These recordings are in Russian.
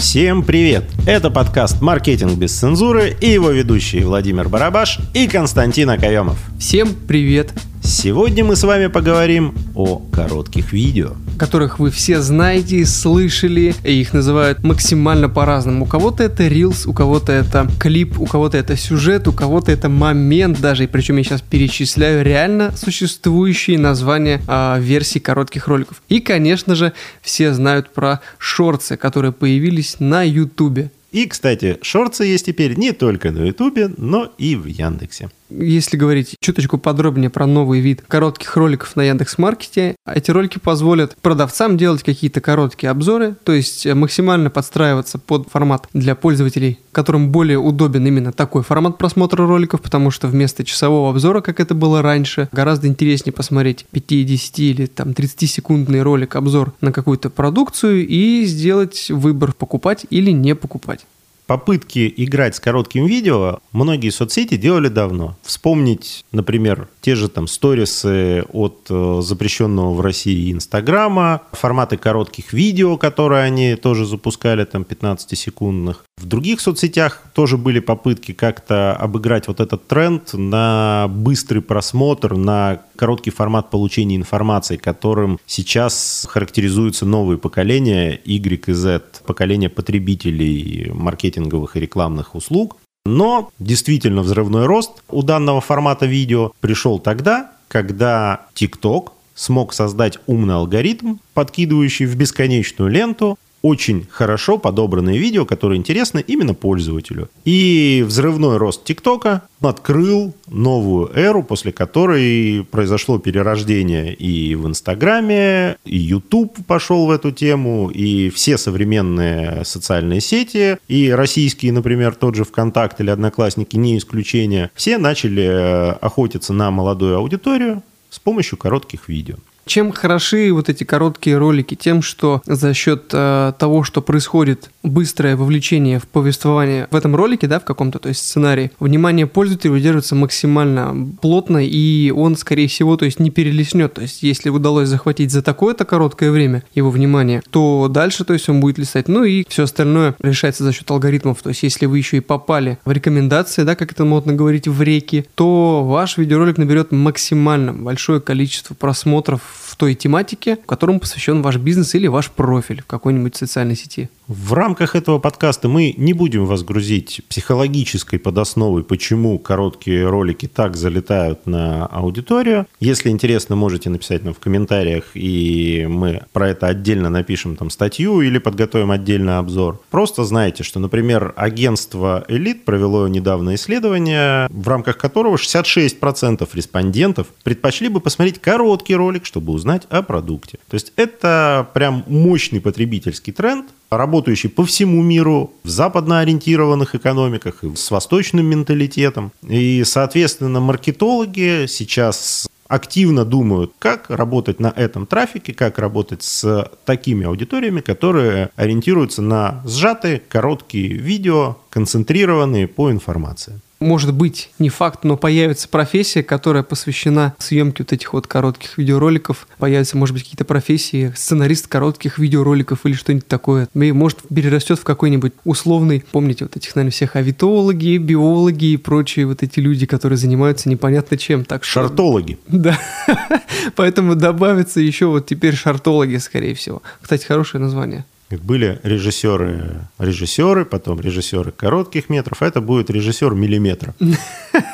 Всем привет! Это подкаст «Маркетинг без цензуры» и его ведущие Владимир Барабаш и Константин Акаемов. Всем привет! Сегодня мы с вами поговорим о коротких видео. Которых вы все знаете и слышали, и их называют максимально по-разному. У кого-то это рилс, у кого-то это клип, у кого-то это сюжет, у кого-то это момент даже. И причем я сейчас перечисляю реально существующие названия а, версий коротких роликов. И, конечно же, все знают про шорты, которые появились на ютубе. И, кстати, шорты есть теперь не только на ютубе, но и в Яндексе. Если говорить чуточку подробнее про новый вид коротких роликов на Яндекс.Маркете, эти ролики позволят продавцам делать какие-то короткие обзоры, то есть максимально подстраиваться под формат для пользователей, которым более удобен именно такой формат просмотра роликов, потому что вместо часового обзора, как это было раньше, гораздо интереснее посмотреть 50 или там 30-секундный ролик обзор на какую-то продукцию и сделать выбор покупать или не покупать. Попытки играть с коротким видео многие соцсети делали давно. Вспомнить, например, те же там сторисы от э, запрещенного в России Инстаграма, форматы коротких видео, которые они тоже запускали, там 15-секундных. В других соцсетях тоже были попытки как-то обыграть вот этот тренд на быстрый просмотр, на короткий формат получения информации, которым сейчас характеризуются новые поколения Y и Z, поколение потребителей маркетинговых и рекламных услуг. Но действительно взрывной рост у данного формата видео пришел тогда, когда TikTok смог создать умный алгоритм, подкидывающий в бесконечную ленту очень хорошо подобранные видео, которые интересны именно пользователю. И взрывной рост ТикТока открыл новую эру, после которой произошло перерождение и в Инстаграме, и YouTube пошел в эту тему, и все современные социальные сети, и российские, например, тот же ВКонтакт или Одноклассники, не исключение, все начали э, охотиться на молодую аудиторию с помощью коротких видео. Чем хороши вот эти короткие ролики? Тем, что за счет э, того, что происходит быстрое вовлечение в повествование в этом ролике, да, в каком-то, то есть сценарии, внимание пользователя удерживается максимально плотно, и он, скорее всего, то есть не перелеснет. То есть, если удалось захватить за такое-то короткое время его внимание, то дальше, то есть, он будет листать. Ну и все остальное решается за счет алгоритмов. То есть, если вы еще и попали в рекомендации, да, как это модно говорить, в реки, то ваш видеоролик наберет максимально большое количество просмотров в той тематике, которому посвящен ваш бизнес или ваш профиль в какой-нибудь социальной сети. В рамках этого подкаста мы не будем вас грузить психологической подосновой, почему короткие ролики так залетают на аудиторию. Если интересно, можете написать нам в комментариях, и мы про это отдельно напишем там статью или подготовим отдельный обзор. Просто знайте, что, например, агентство «Элит» провело недавно исследование, в рамках которого 66% респондентов предпочли бы посмотреть короткий ролик, чтобы узнать о продукте. То есть это прям мощный потребительский тренд, работающий по всему миру, в западно ориентированных экономиках, и с восточным менталитетом. И, соответственно, маркетологи сейчас активно думают, как работать на этом трафике, как работать с такими аудиториями, которые ориентируются на сжатые, короткие видео, концентрированные по информации может быть, не факт, но появится профессия, которая посвящена съемке вот этих вот коротких видеороликов. Появятся, может быть, какие-то профессии, сценарист коротких видеороликов или что-нибудь такое. И, может, перерастет в какой-нибудь условный, помните, вот этих, наверное, всех авитологи, биологи и прочие вот эти люди, которые занимаются непонятно чем. Так что... Шартологи. Да. Поэтому добавится еще вот теперь шартологи, скорее всего. Кстати, хорошее название. Были режиссеры, режиссеры, потом режиссеры коротких метров, а это будет режиссер миллиметра.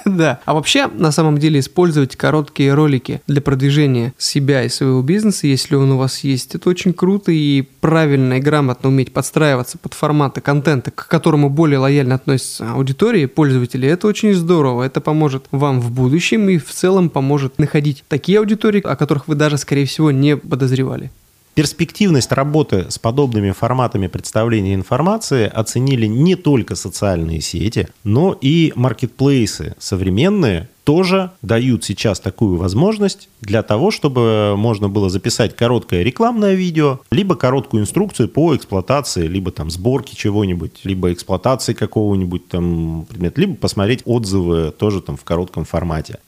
Да. А вообще, на самом деле, использовать короткие ролики для продвижения себя и своего бизнеса, если он у вас есть, это очень круто и правильно и грамотно уметь подстраиваться под форматы контента, к которому более лояльно относятся аудитории, пользователи. Это очень здорово. Это поможет вам в будущем и в целом поможет находить такие аудитории, о которых вы даже, скорее всего, не подозревали. Перспективность работы с подобными форматами представления информации оценили не только социальные сети, но и маркетплейсы современные, тоже дают сейчас такую возможность для того, чтобы можно было записать короткое рекламное видео, либо короткую инструкцию по эксплуатации, либо там сборки чего-нибудь, либо эксплуатации какого-нибудь там предмета, либо посмотреть отзывы тоже там в коротком формате.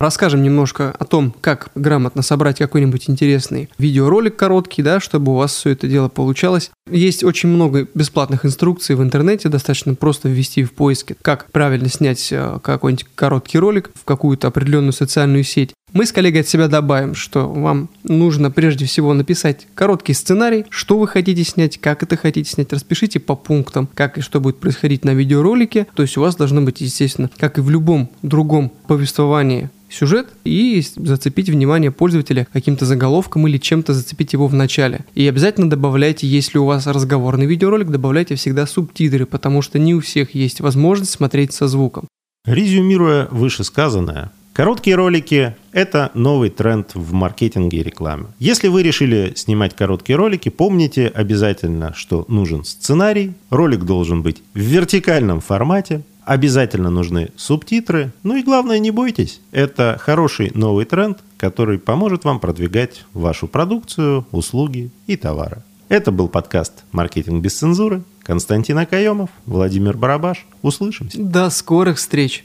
Расскажем немножко о том, как грамотно собрать какой-нибудь интересный видеоролик короткий, да, чтобы у вас все это дело получалось. Есть очень много бесплатных инструкций в интернете, достаточно просто ввести в поиске, как правильно снять э, какой-нибудь короткий ролик в какую-то определенную социальную сеть. Мы с коллегой от себя добавим, что вам нужно прежде всего написать короткий сценарий, что вы хотите снять, как это хотите снять, распишите по пунктам, как и что будет происходить на видеоролике. То есть у вас должно быть, естественно, как и в любом другом повествовании, сюжет и зацепить внимание пользователя каким-то заголовком или чем-то зацепить его в начале. И обязательно добавляйте, если у вас разговорный видеоролик, добавляйте всегда субтитры, потому что не у всех есть возможность смотреть со звуком. Резюмируя вышесказанное, Короткие ролики – это новый тренд в маркетинге и рекламе. Если вы решили снимать короткие ролики, помните обязательно, что нужен сценарий, ролик должен быть в вертикальном формате, обязательно нужны субтитры, ну и главное, не бойтесь. Это хороший новый тренд, который поможет вам продвигать вашу продукцию, услуги и товары. Это был подкаст «Маркетинг без цензуры». Константин Акаемов, Владимир Барабаш. Услышимся. До скорых встреч!